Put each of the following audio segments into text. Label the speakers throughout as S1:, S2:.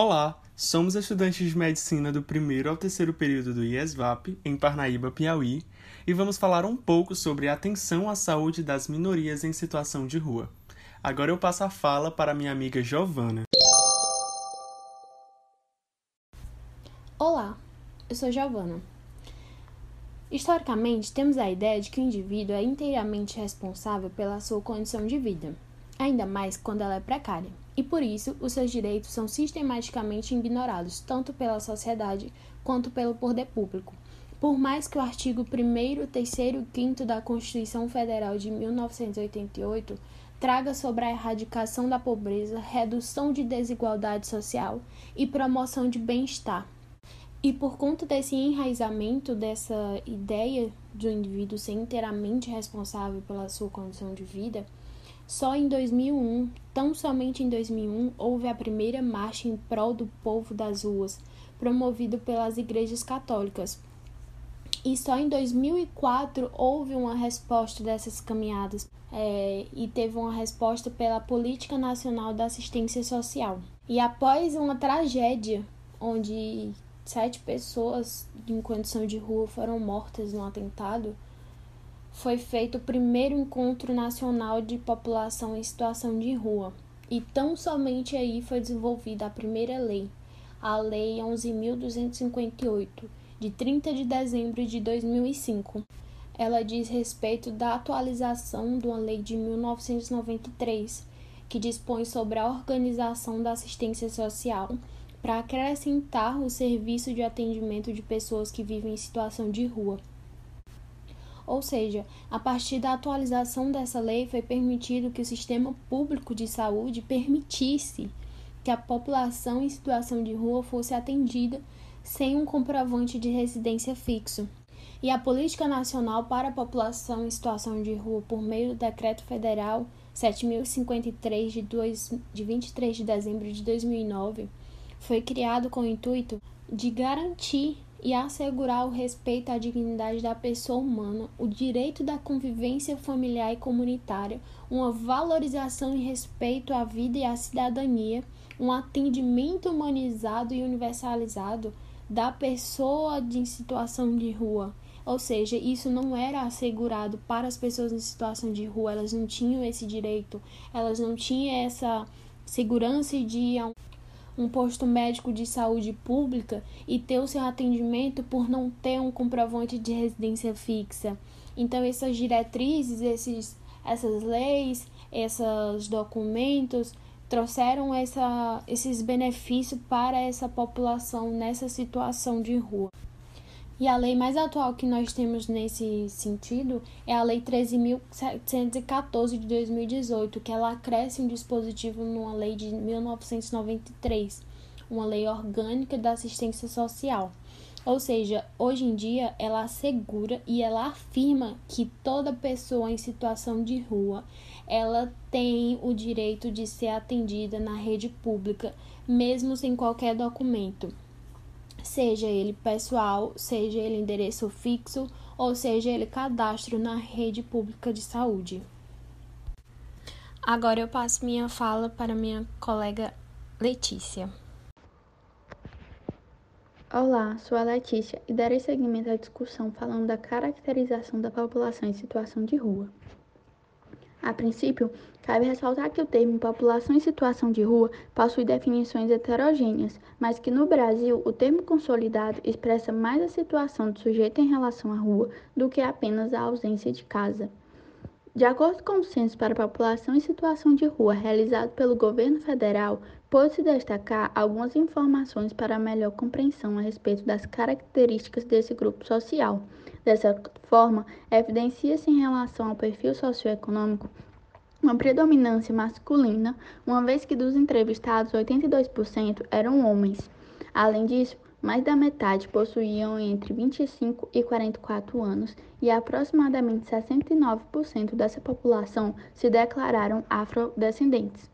S1: Olá, somos estudantes de medicina do primeiro ao terceiro período do IESVAP, em Parnaíba, Piauí, e vamos falar um pouco sobre a atenção à saúde das minorias em situação de rua. Agora eu passo a fala para minha amiga Giovana.
S2: Olá, eu sou Giovana. Historicamente, temos a ideia de que o indivíduo é inteiramente responsável pela sua condição de vida, ainda mais quando ela é precária e por isso os seus direitos são sistematicamente ignorados tanto pela sociedade quanto pelo poder público. Por mais que o artigo 1, 3 e 5 da Constituição Federal de 1988 traga sobre a erradicação da pobreza, redução de desigualdade social e promoção de bem-estar. E por conta desse enraizamento dessa ideia do indivíduo ser inteiramente responsável pela sua condição de vida, só em 2001, tão somente em 2001, houve a primeira marcha em prol do povo das ruas, promovido pelas igrejas católicas. E só em 2004 houve uma resposta dessas caminhadas é, e teve uma resposta pela Política Nacional da Assistência Social. E após uma tragédia onde sete pessoas em condição de rua foram mortas no atentado, foi feito o primeiro encontro nacional de população em situação de rua, e tão somente aí foi desenvolvida a primeira lei, a Lei 11.258, de 30 de dezembro de 2005. Ela diz respeito da atualização de uma lei de 1993, que dispõe sobre a organização da assistência social para acrescentar o serviço de atendimento de pessoas que vivem em situação de rua. Ou seja, a partir da atualização dessa lei foi permitido que o sistema público de saúde permitisse que a população em situação de rua fosse atendida sem um comprovante de residência fixo. E a Política Nacional para a População em Situação de Rua, por meio do Decreto Federal 7053 de, 2, de 23 de dezembro de 2009, foi criado com o intuito de garantir e assegurar o respeito à dignidade da pessoa humana, o direito da convivência familiar e comunitária, uma valorização e respeito à vida e à cidadania, um atendimento humanizado e universalizado da pessoa em situação de rua. Ou seja, isso não era assegurado para as pessoas em situação de rua, elas não tinham esse direito, elas não tinham essa segurança de um posto médico de saúde pública e ter o seu atendimento por não ter um comprovante de residência fixa. Então, essas diretrizes, esses, essas leis, esses documentos trouxeram essa, esses benefícios para essa população nessa situação de rua. E a lei mais atual que nós temos nesse sentido é a Lei 13.714 de 2018, que ela acresce um dispositivo numa lei de 1993, uma lei orgânica da assistência social. Ou seja, hoje em dia ela assegura e ela afirma que toda pessoa em situação de rua, ela tem o direito de ser atendida na rede pública, mesmo sem qualquer documento seja ele pessoal, seja ele endereço fixo ou seja ele cadastro na rede pública de saúde. Agora eu passo minha fala para minha colega Letícia.
S3: Olá, sou a Letícia e darei seguimento à discussão falando da caracterização da população em situação de rua. A princípio, cabe ressaltar que o termo população em situação de rua possui definições heterogêneas, mas que no Brasil o termo consolidado expressa mais a situação do sujeito em relação à rua do que apenas a ausência de casa. De acordo com o Censo para a População em Situação de Rua realizado pelo governo federal, pôde-se destacar algumas informações para melhor compreensão a respeito das características desse grupo social. Dessa forma, evidencia-se em relação ao perfil socioeconômico uma predominância masculina, uma vez que dos entrevistados 82% eram homens. Além disso, mais da metade possuíam entre 25 e 44 anos e aproximadamente 69% dessa população se declararam afrodescendentes.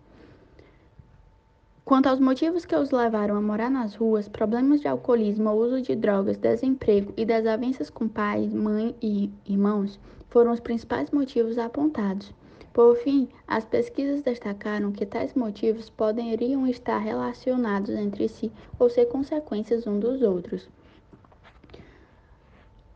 S3: Quanto aos motivos que os levaram a morar nas ruas, problemas de alcoolismo, uso de drogas, desemprego e desavenças com pais, mãe e irmãos foram os principais motivos apontados. Por fim, as pesquisas destacaram que tais motivos poderiam estar relacionados entre si ou ser consequências um dos outros.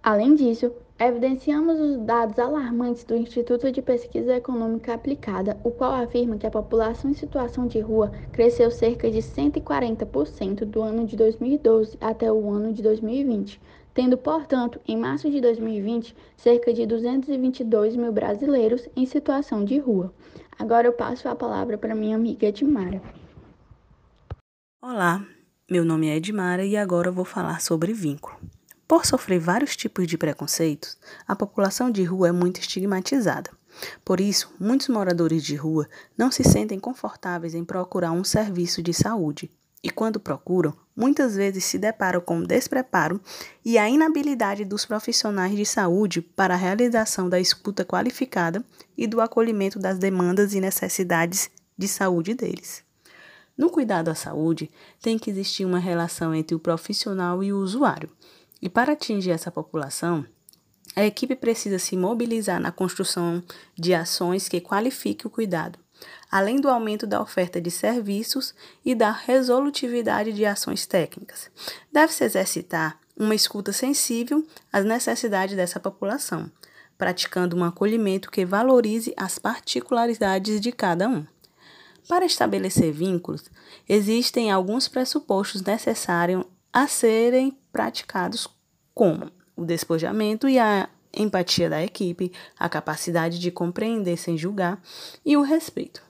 S3: Além disso, evidenciamos os dados alarmantes do Instituto de Pesquisa Econômica Aplicada, o qual afirma que a população em situação de rua cresceu cerca de 140% do ano de 2012 até o ano de 2020, tendo, portanto, em março de 2020, cerca de 222 mil brasileiros em situação de rua. Agora eu passo a palavra para minha amiga Edmara.
S4: Olá, meu nome é Edmara e agora eu vou falar sobre vínculo. Por sofrer vários tipos de preconceitos, a população de rua é muito estigmatizada. Por isso, muitos moradores de rua não se sentem confortáveis em procurar um serviço de saúde e, quando procuram, muitas vezes se deparam com o despreparo e a inabilidade dos profissionais de saúde para a realização da escuta qualificada e do acolhimento das demandas e necessidades de saúde deles. No cuidado à saúde, tem que existir uma relação entre o profissional e o usuário. E para atingir essa população, a equipe precisa se mobilizar na construção de ações que qualifiquem o cuidado, além do aumento da oferta de serviços e da resolutividade de ações técnicas. Deve-se exercitar uma escuta sensível às necessidades dessa população, praticando um acolhimento que valorize as particularidades de cada um. Para estabelecer vínculos, existem alguns pressupostos necessários a serem praticados, como o despojamento e a empatia da equipe, a capacidade de compreender sem julgar e o respeito.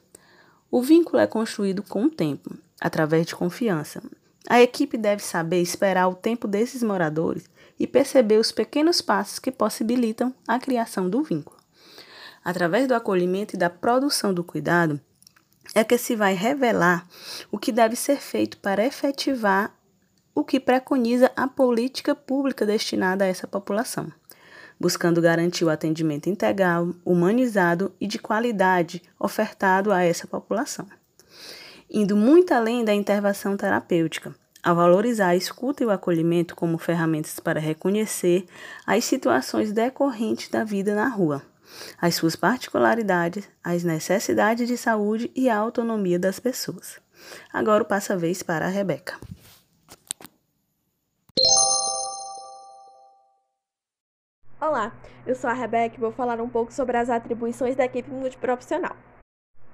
S4: O vínculo é construído com o tempo, através de confiança. A equipe deve saber esperar o tempo desses moradores e perceber os pequenos passos que possibilitam a criação do vínculo. Através do acolhimento e da produção do cuidado, é que se vai revelar o que deve ser feito para efetivar o que preconiza a política pública destinada a essa população buscando garantir o atendimento integral, humanizado e de qualidade ofertado a essa população. Indo muito além da intervenção terapêutica, ao valorizar a escuta e o acolhimento como ferramentas para reconhecer as situações decorrentes da vida na rua, as suas particularidades, as necessidades de saúde e a autonomia das pessoas. Agora passo a vez para a Rebeca.
S5: Olá, eu sou a Rebeca e vou falar um pouco sobre as atribuições da equipe multiprofissional.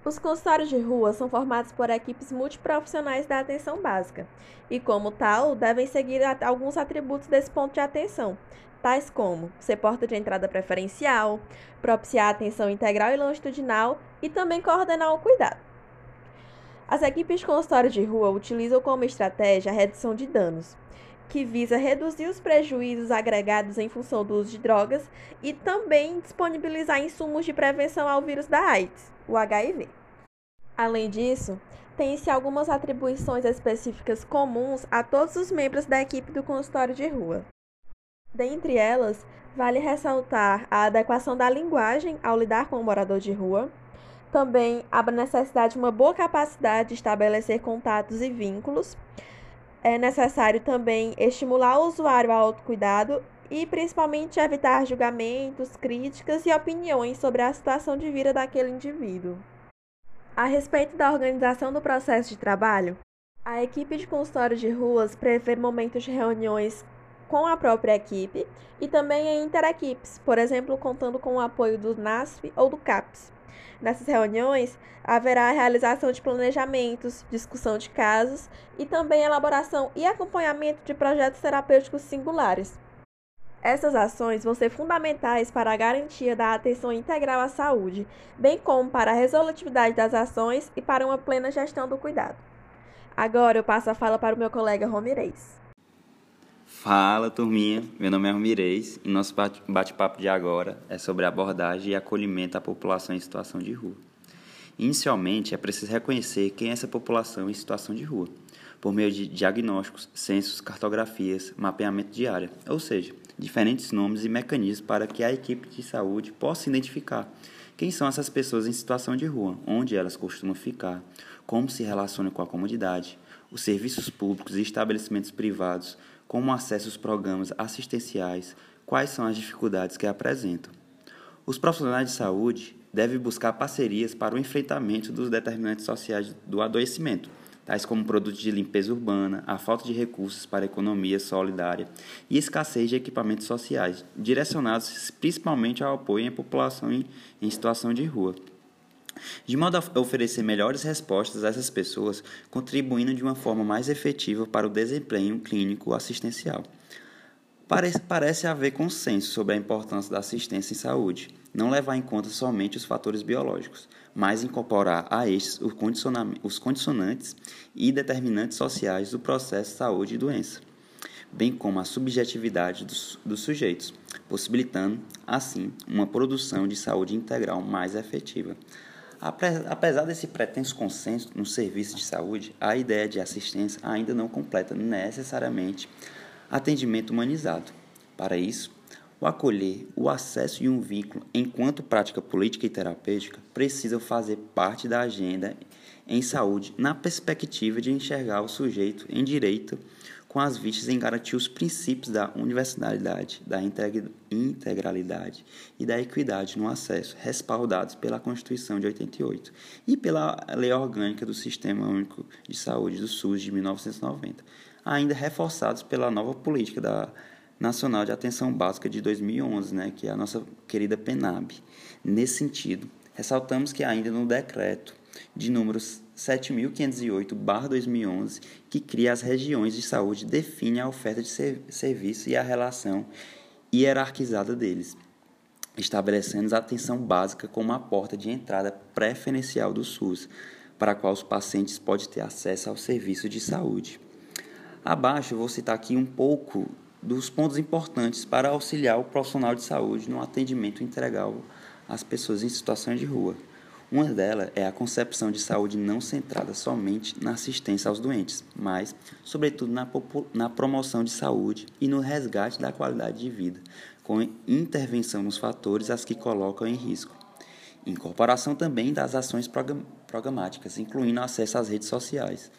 S5: Os consultórios de rua são formados por equipes multiprofissionais da atenção básica e, como tal, devem seguir alguns atributos desse ponto de atenção, tais como ser porta de entrada preferencial, propiciar atenção integral e longitudinal e também coordenar o cuidado. As equipes de consultório de rua utilizam como estratégia a redução de danos, que visa reduzir os prejuízos agregados em função do uso de drogas e também disponibilizar insumos de prevenção ao vírus da AIDS, o HIV. Além disso, tem-se algumas atribuições específicas comuns a todos os membros da equipe do consultório de rua. Dentre elas, vale ressaltar a adequação da linguagem ao lidar com o morador de rua, também a necessidade de uma boa capacidade de estabelecer contatos e vínculos, é necessário também estimular o usuário ao autocuidado e principalmente evitar julgamentos, críticas e opiniões sobre a situação de vida daquele indivíduo. A respeito da organização do processo de trabalho, a equipe de consultório de ruas prevê momentos de reuniões com a própria equipe e também em interequipes, por exemplo, contando com o apoio do NASF ou do CAPS. Nessas reuniões, haverá a realização de planejamentos, discussão de casos e também elaboração e acompanhamento de projetos terapêuticos singulares. Essas ações vão ser fundamentais para a garantia da atenção integral à saúde, bem como para a resolutividade das ações e para uma plena gestão do cuidado. Agora eu passo a fala para o meu colega Romirez.
S6: Fala, turminha. Meu nome é Romirez e nosso bate-papo de agora é sobre abordagem e acolhimento à população em situação de rua. Inicialmente, é preciso reconhecer quem é essa população em situação de rua, por meio de diagnósticos, censos, cartografias, mapeamento de área, ou seja, diferentes nomes e mecanismos para que a equipe de saúde possa identificar quem são essas pessoas em situação de rua, onde elas costumam ficar, como se relacionam com a comunidade, os serviços públicos e estabelecimentos privados, como acesso aos programas assistenciais, quais são as dificuldades que apresentam. Os profissionais de saúde deve buscar parcerias para o enfrentamento dos determinantes sociais do adoecimento, tais como produtos de limpeza urbana, a falta de recursos para economia solidária e escassez de equipamentos sociais, direcionados principalmente ao apoio à população em, em situação de rua de modo a oferecer melhores respostas a essas pessoas, contribuindo de uma forma mais efetiva para o desempenho clínico assistencial. Parece, parece haver consenso sobre a importância da assistência em saúde, não levar em conta somente os fatores biológicos, mas incorporar a estes os condicionantes e determinantes sociais do processo de saúde e doença, bem como a subjetividade dos, dos sujeitos, possibilitando, assim, uma produção de saúde integral mais efetiva. Apesar desse pretenso consenso no serviço de saúde, a ideia de assistência ainda não completa necessariamente atendimento humanizado. Para isso, o acolher, o acesso e um vínculo enquanto prática política e terapêutica precisam fazer parte da agenda em saúde na perspectiva de enxergar o sujeito em direito com as vistas em garantir os princípios da universalidade, da integralidade e da equidade no acesso, respaldados pela Constituição de 88 e pela Lei Orgânica do Sistema Único de Saúde do SUS de 1990, ainda reforçados pela nova política da Nacional de Atenção Básica de 2011, né, que é a nossa querida PENAB. Nesse sentido, ressaltamos que ainda no decreto de números 7.508-2011, que cria as regiões de saúde, define a oferta de serviço e a relação hierarquizada deles, estabelecendo a atenção básica como a porta de entrada preferencial do SUS, para a qual os pacientes podem ter acesso ao serviço de saúde. Abaixo, vou citar aqui um pouco dos pontos importantes para auxiliar o profissional de saúde no atendimento integral às pessoas em situação de rua. Uma delas é a concepção de saúde não centrada somente na assistência aos doentes, mas, sobretudo, na, na promoção de saúde e no resgate da qualidade de vida, com intervenção nos fatores as que colocam em risco. Incorporação também das ações programáticas, incluindo acesso às redes sociais.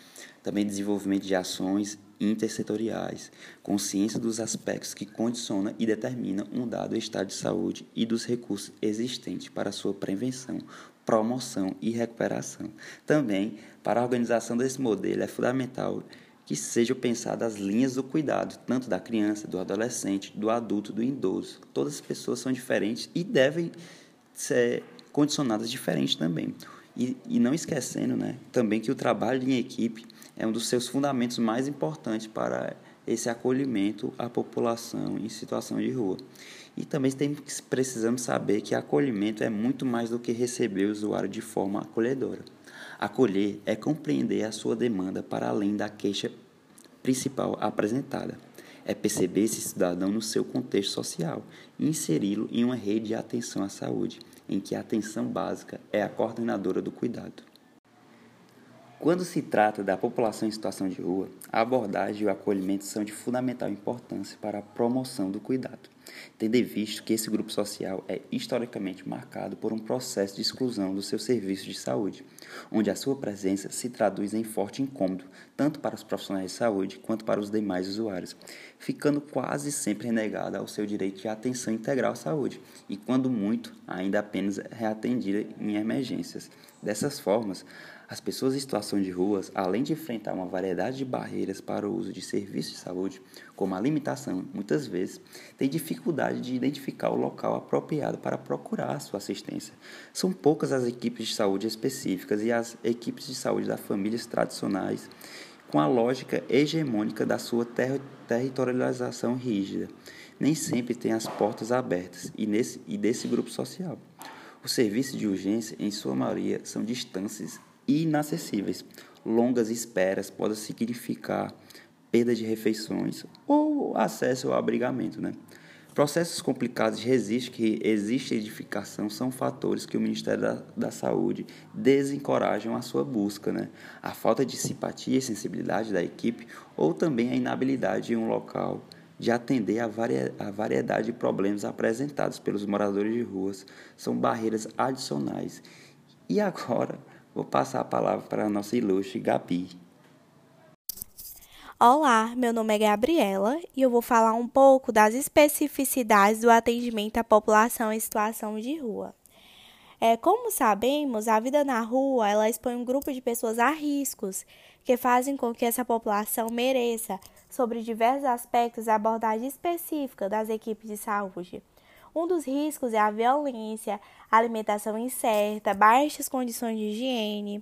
S6: Também desenvolvimento de ações intersetoriais, consciência dos aspectos que condicionam e determinam um dado estado de saúde e dos recursos existentes para sua prevenção, promoção e recuperação. Também, para a organização desse modelo, é fundamental que sejam pensadas as linhas do cuidado, tanto da criança, do adolescente, do adulto, do idoso. Todas as pessoas são diferentes e devem ser condicionadas diferentes também. E, e não esquecendo né, também que o trabalho em equipe é um dos seus fundamentos mais importantes para esse acolhimento à população em situação de rua. E também precisamos saber que acolhimento é muito mais do que receber o usuário de forma acolhedora. Acolher é compreender a sua demanda para além da queixa principal apresentada. É perceber esse cidadão no seu contexto social e inseri-lo em uma rede de atenção à saúde, em que a atenção básica é a coordenadora do cuidado. Quando se trata da população em situação de rua, a abordagem e o acolhimento são de fundamental importância para a promoção do cuidado, tendo visto que esse grupo social é historicamente marcado por um processo de exclusão do seu serviço de saúde, onde a sua presença se traduz em forte incômodo, tanto para os profissionais de saúde quanto para os demais usuários, ficando quase sempre renegada ao seu direito de atenção integral à saúde, e quando muito, ainda apenas reatendida em emergências. Dessas formas, as pessoas em situação de ruas, além de enfrentar uma variedade de barreiras para o uso de serviços de saúde, como a limitação, muitas vezes, têm dificuldade de identificar o local apropriado para procurar sua assistência. São poucas as equipes de saúde específicas e as equipes de saúde das famílias tradicionais com a lógica hegemônica da sua ter territorialização rígida. Nem sempre tem as portas abertas e, nesse, e desse grupo social. Os serviços de urgência, em sua maioria, são distâncias inacessíveis. Longas esperas podem significar perda de refeições ou acesso ao abrigamento. Né? Processos complicados de resiste que existe edificação são fatores que o Ministério da, da Saúde desencorajam a sua busca. Né? A falta de simpatia e sensibilidade da equipe ou também a inabilidade em um local de atender a, varia, a variedade de problemas apresentados pelos moradores de ruas são barreiras adicionais. E agora Vou passar a palavra para a nossa ilustre Gabi.
S7: Olá, meu nome é Gabriela e eu vou falar um pouco das especificidades do atendimento à população em situação de rua. É, como sabemos, a vida na rua ela expõe um grupo de pessoas a riscos que fazem com que essa população mereça, sobre diversos aspectos, a abordagem específica das equipes de saúde. Um dos riscos é a violência, alimentação incerta, baixas condições de higiene,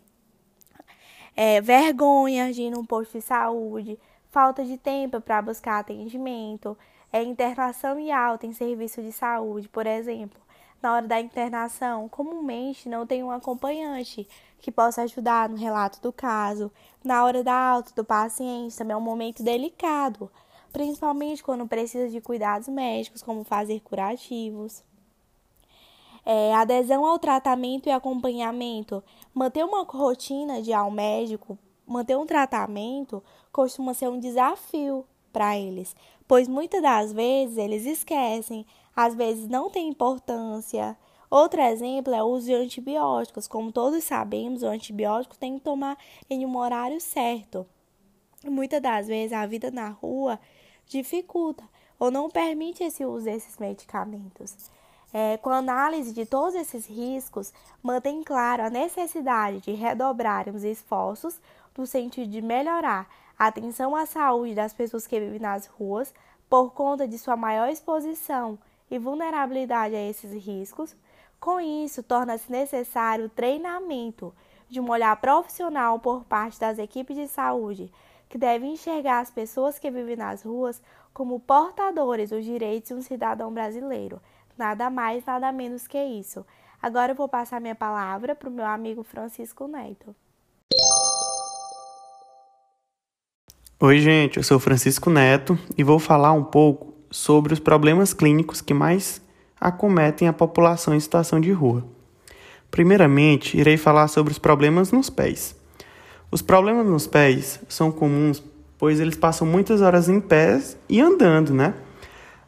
S7: é, vergonha de ir num posto de saúde, falta de tempo para buscar atendimento, é, internação e alta em serviço de saúde, por exemplo. Na hora da internação, comumente não tem um acompanhante que possa ajudar no relato do caso. Na hora da alta do paciente, também é um momento delicado, principalmente quando precisa de cuidados médicos, como fazer curativos. É, adesão ao tratamento e acompanhamento. Manter uma rotina de ir ao médico, manter um tratamento, costuma ser um desafio para eles, pois muitas das vezes eles esquecem, às vezes não tem importância. Outro exemplo é o uso de antibióticos. Como todos sabemos, o antibiótico tem que tomar em um horário certo. Muitas das vezes a vida na rua dificulta ou não permite esse uso desses medicamentos. É, com a análise de todos esses riscos, mantém claro a necessidade de redobrar os esforços no sentido de melhorar a atenção à saúde das pessoas que vivem nas ruas por conta de sua maior exposição e vulnerabilidade a esses riscos. Com isso, torna-se necessário o treinamento de um olhar profissional por parte das equipes de saúde, que devem enxergar as pessoas que vivem nas ruas como portadores dos direitos de um cidadão brasileiro Nada mais, nada menos que isso. Agora eu vou passar minha palavra para o meu amigo Francisco Neto.
S8: Oi, gente, eu sou Francisco Neto e vou falar um pouco sobre os problemas clínicos que mais acometem a população em situação de rua. Primeiramente, irei falar sobre os problemas nos pés. Os problemas nos pés são comuns, pois eles passam muitas horas em pés e andando, né?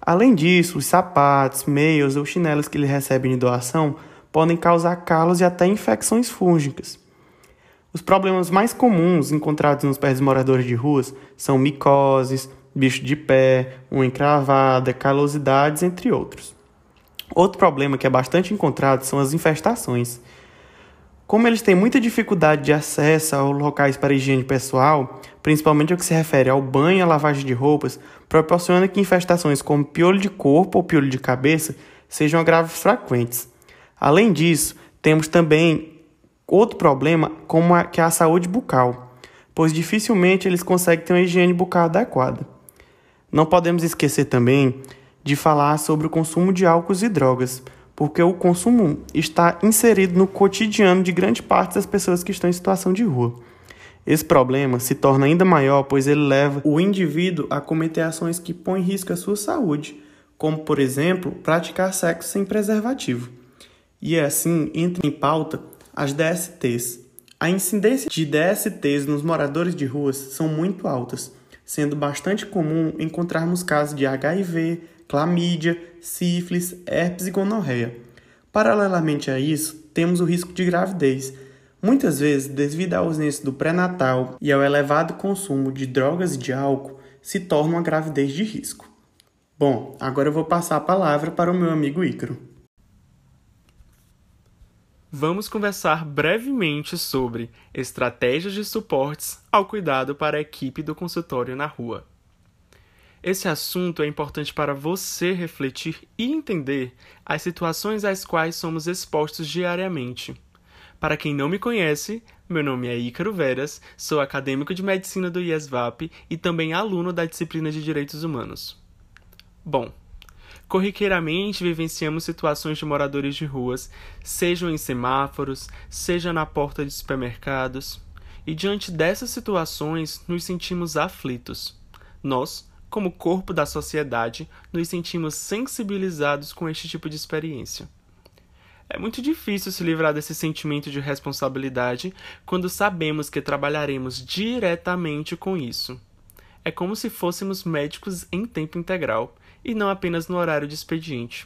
S8: Além disso, os sapatos, meias ou chinelos que ele recebe de doação podem causar calos e até infecções fúngicas. Os problemas mais comuns encontrados nos pés dos moradores de ruas são micoses, bicho de pé, unha encravada, calosidades, entre outros. Outro problema que é bastante encontrado são as infestações. Como eles têm muita dificuldade de acesso aos locais para higiene pessoal, principalmente o que se refere ao banho e à lavagem de roupas, proporciona que infestações como piolho de corpo ou piolho de cabeça sejam graves frequentes. Além disso, temos também outro problema como a, que é a saúde bucal, pois dificilmente eles conseguem ter uma higiene bucal adequada. Não podemos esquecer também de falar sobre o consumo de álcools e drogas, porque o consumo está inserido no cotidiano de grande parte das pessoas que estão em situação de rua. Esse problema se torna ainda maior pois ele leva o indivíduo a cometer ações que põem em risco a sua saúde, como, por exemplo, praticar sexo sem preservativo. E é assim entra em pauta as DSTs. A incidência de DSTs nos moradores de ruas são muito altas, sendo bastante comum encontrarmos casos de HIV, clamídia, sífilis, herpes e gonorreia. Paralelamente a isso, temos o risco de gravidez. Muitas vezes, devido à ausência do pré-natal e ao elevado consumo de drogas e de álcool, se torna uma gravidez de risco. Bom, agora eu vou passar a palavra para o meu amigo Ícaro. Vamos conversar brevemente sobre estratégias de suportes ao cuidado para a equipe do consultório na rua. Esse assunto é importante para você refletir e entender as situações às quais somos expostos diariamente. Para quem não me conhece, meu nome é Ícaro Veras, sou acadêmico de medicina do IESVAP e também aluno da disciplina de Direitos Humanos. Bom, corriqueiramente vivenciamos situações de moradores de ruas, sejam em semáforos, seja na porta de supermercados, e diante dessas situações nos sentimos aflitos. Nós, como corpo da sociedade, nos sentimos sensibilizados com este tipo de experiência. É muito difícil se livrar desse sentimento de responsabilidade quando sabemos que trabalharemos diretamente com isso. É como se fôssemos médicos em tempo integral e não apenas no horário de expediente.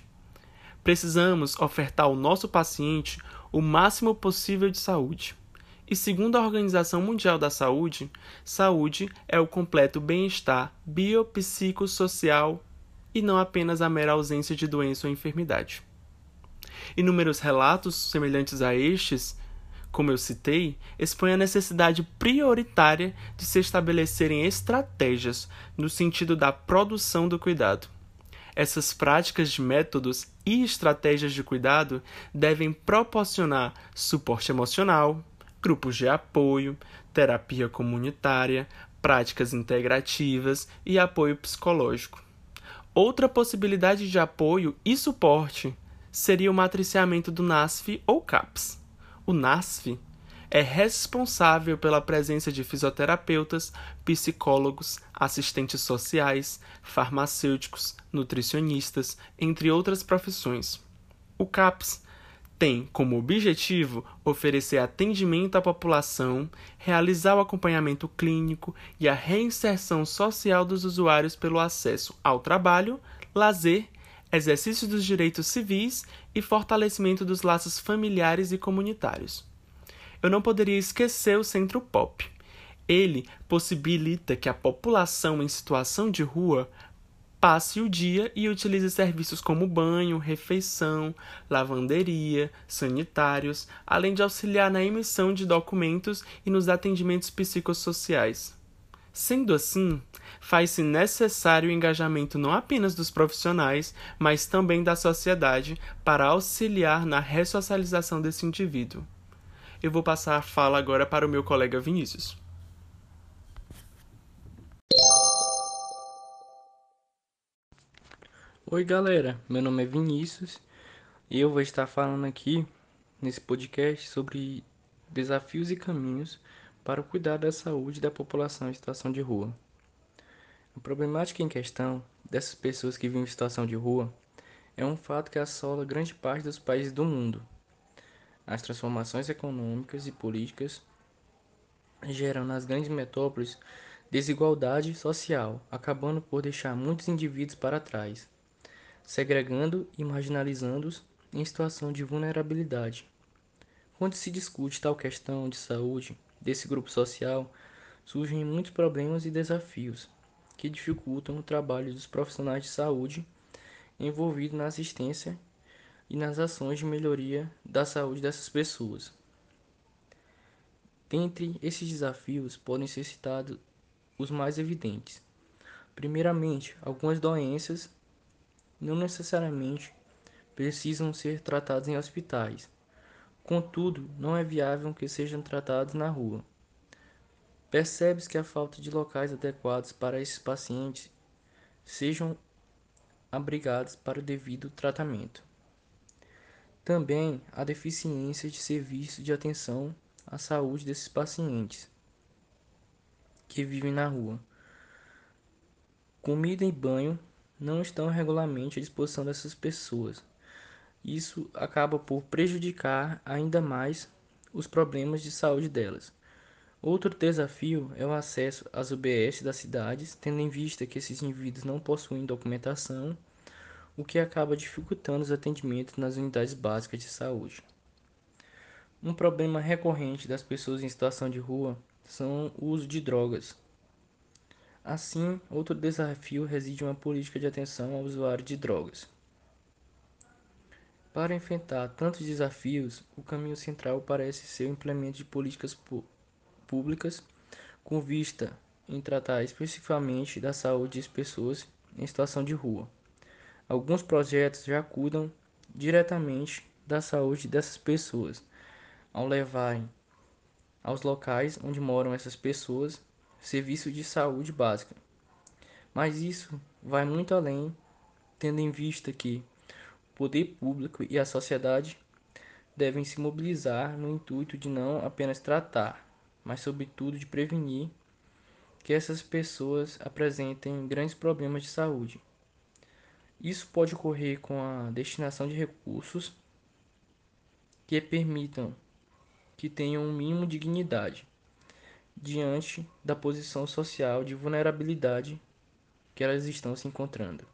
S8: Precisamos ofertar ao nosso paciente o máximo possível de saúde. E segundo a Organização Mundial da Saúde, saúde é o completo bem-estar biopsicossocial e não apenas a mera ausência de doença ou enfermidade.
S1: Inúmeros relatos semelhantes a estes, como eu citei, expõem a necessidade prioritária de se estabelecerem estratégias no sentido da produção do cuidado. Essas práticas de métodos e estratégias de cuidado devem proporcionar suporte emocional, grupos de apoio, terapia comunitária, práticas integrativas e apoio psicológico. Outra possibilidade de apoio e suporte seria o matriciamento do NASF ou CAPS. O NASF é responsável pela presença de fisioterapeutas, psicólogos, assistentes sociais, farmacêuticos, nutricionistas, entre outras profissões. O CAPS tem como objetivo oferecer atendimento à população, realizar o acompanhamento clínico e a reinserção social dos usuários pelo acesso ao trabalho, lazer, exercício dos direitos civis e fortalecimento dos laços familiares e comunitários eu não poderia esquecer o Centro Pop. Ele possibilita que a população em situação de rua passe o dia e utilize serviços como banho, refeição, lavanderia, sanitários, além de auxiliar na emissão de documentos e nos atendimentos psicossociais. Sendo assim, faz-se necessário o engajamento não apenas dos profissionais, mas também da sociedade para auxiliar na ressocialização desse indivíduo eu vou passar a fala agora para o meu colega Vinícius.
S9: Oi, galera. Meu nome é Vinícius e eu vou estar falando aqui nesse podcast sobre desafios e caminhos para o cuidado da saúde da população em situação de rua. A problemática em questão dessas pessoas que vivem em situação de rua é um fato que assola grande parte dos países do mundo as transformações econômicas e políticas geram nas grandes metrópoles desigualdade social, acabando por deixar muitos indivíduos para trás, segregando e marginalizando-os em situação de vulnerabilidade. Quando se discute tal questão de saúde desse grupo social, surgem muitos problemas e desafios que dificultam o trabalho dos profissionais de saúde envolvidos na assistência e nas ações de melhoria da saúde dessas pessoas. Dentre esses desafios podem ser citados os mais evidentes. Primeiramente, algumas doenças não necessariamente precisam ser tratadas em hospitais. Contudo, não é viável que sejam tratados na rua. Percebe-se que a falta de locais adequados para esses pacientes sejam abrigados para o devido tratamento. Também a deficiência de serviço de atenção à saúde desses pacientes que vivem na rua. Comida e banho não estão regularmente à disposição dessas pessoas. Isso acaba por prejudicar ainda mais os problemas de saúde delas. Outro desafio é o acesso às UBS das cidades, tendo em vista que esses indivíduos não possuem documentação o que acaba dificultando os atendimentos nas unidades básicas de saúde. Um problema recorrente das pessoas em situação de rua são o uso de drogas. Assim, outro desafio reside em uma política de atenção ao usuário de drogas. Para enfrentar tantos desafios, o caminho central parece ser o implemento de políticas públicas com vista em tratar especificamente da saúde das pessoas em situação de rua. Alguns projetos já cuidam diretamente da saúde dessas pessoas, ao levarem aos locais onde moram essas pessoas serviço de saúde básica. Mas isso vai muito além, tendo em vista que o poder público e a sociedade devem se mobilizar no intuito de não apenas tratar, mas sobretudo de prevenir que essas pessoas apresentem grandes problemas de saúde isso pode ocorrer com a destinação de recursos que permitam que tenham um mínimo de dignidade diante da posição social de vulnerabilidade que elas estão se encontrando.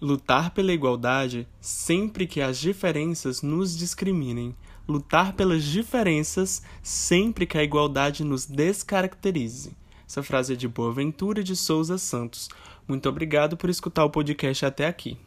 S1: Lutar pela igualdade sempre que as diferenças nos discriminem. Lutar pelas diferenças sempre que a igualdade nos descaracterize. Essa frase é de Boaventura de Souza Santos, Muito obrigado por escutar o podcast até aqui.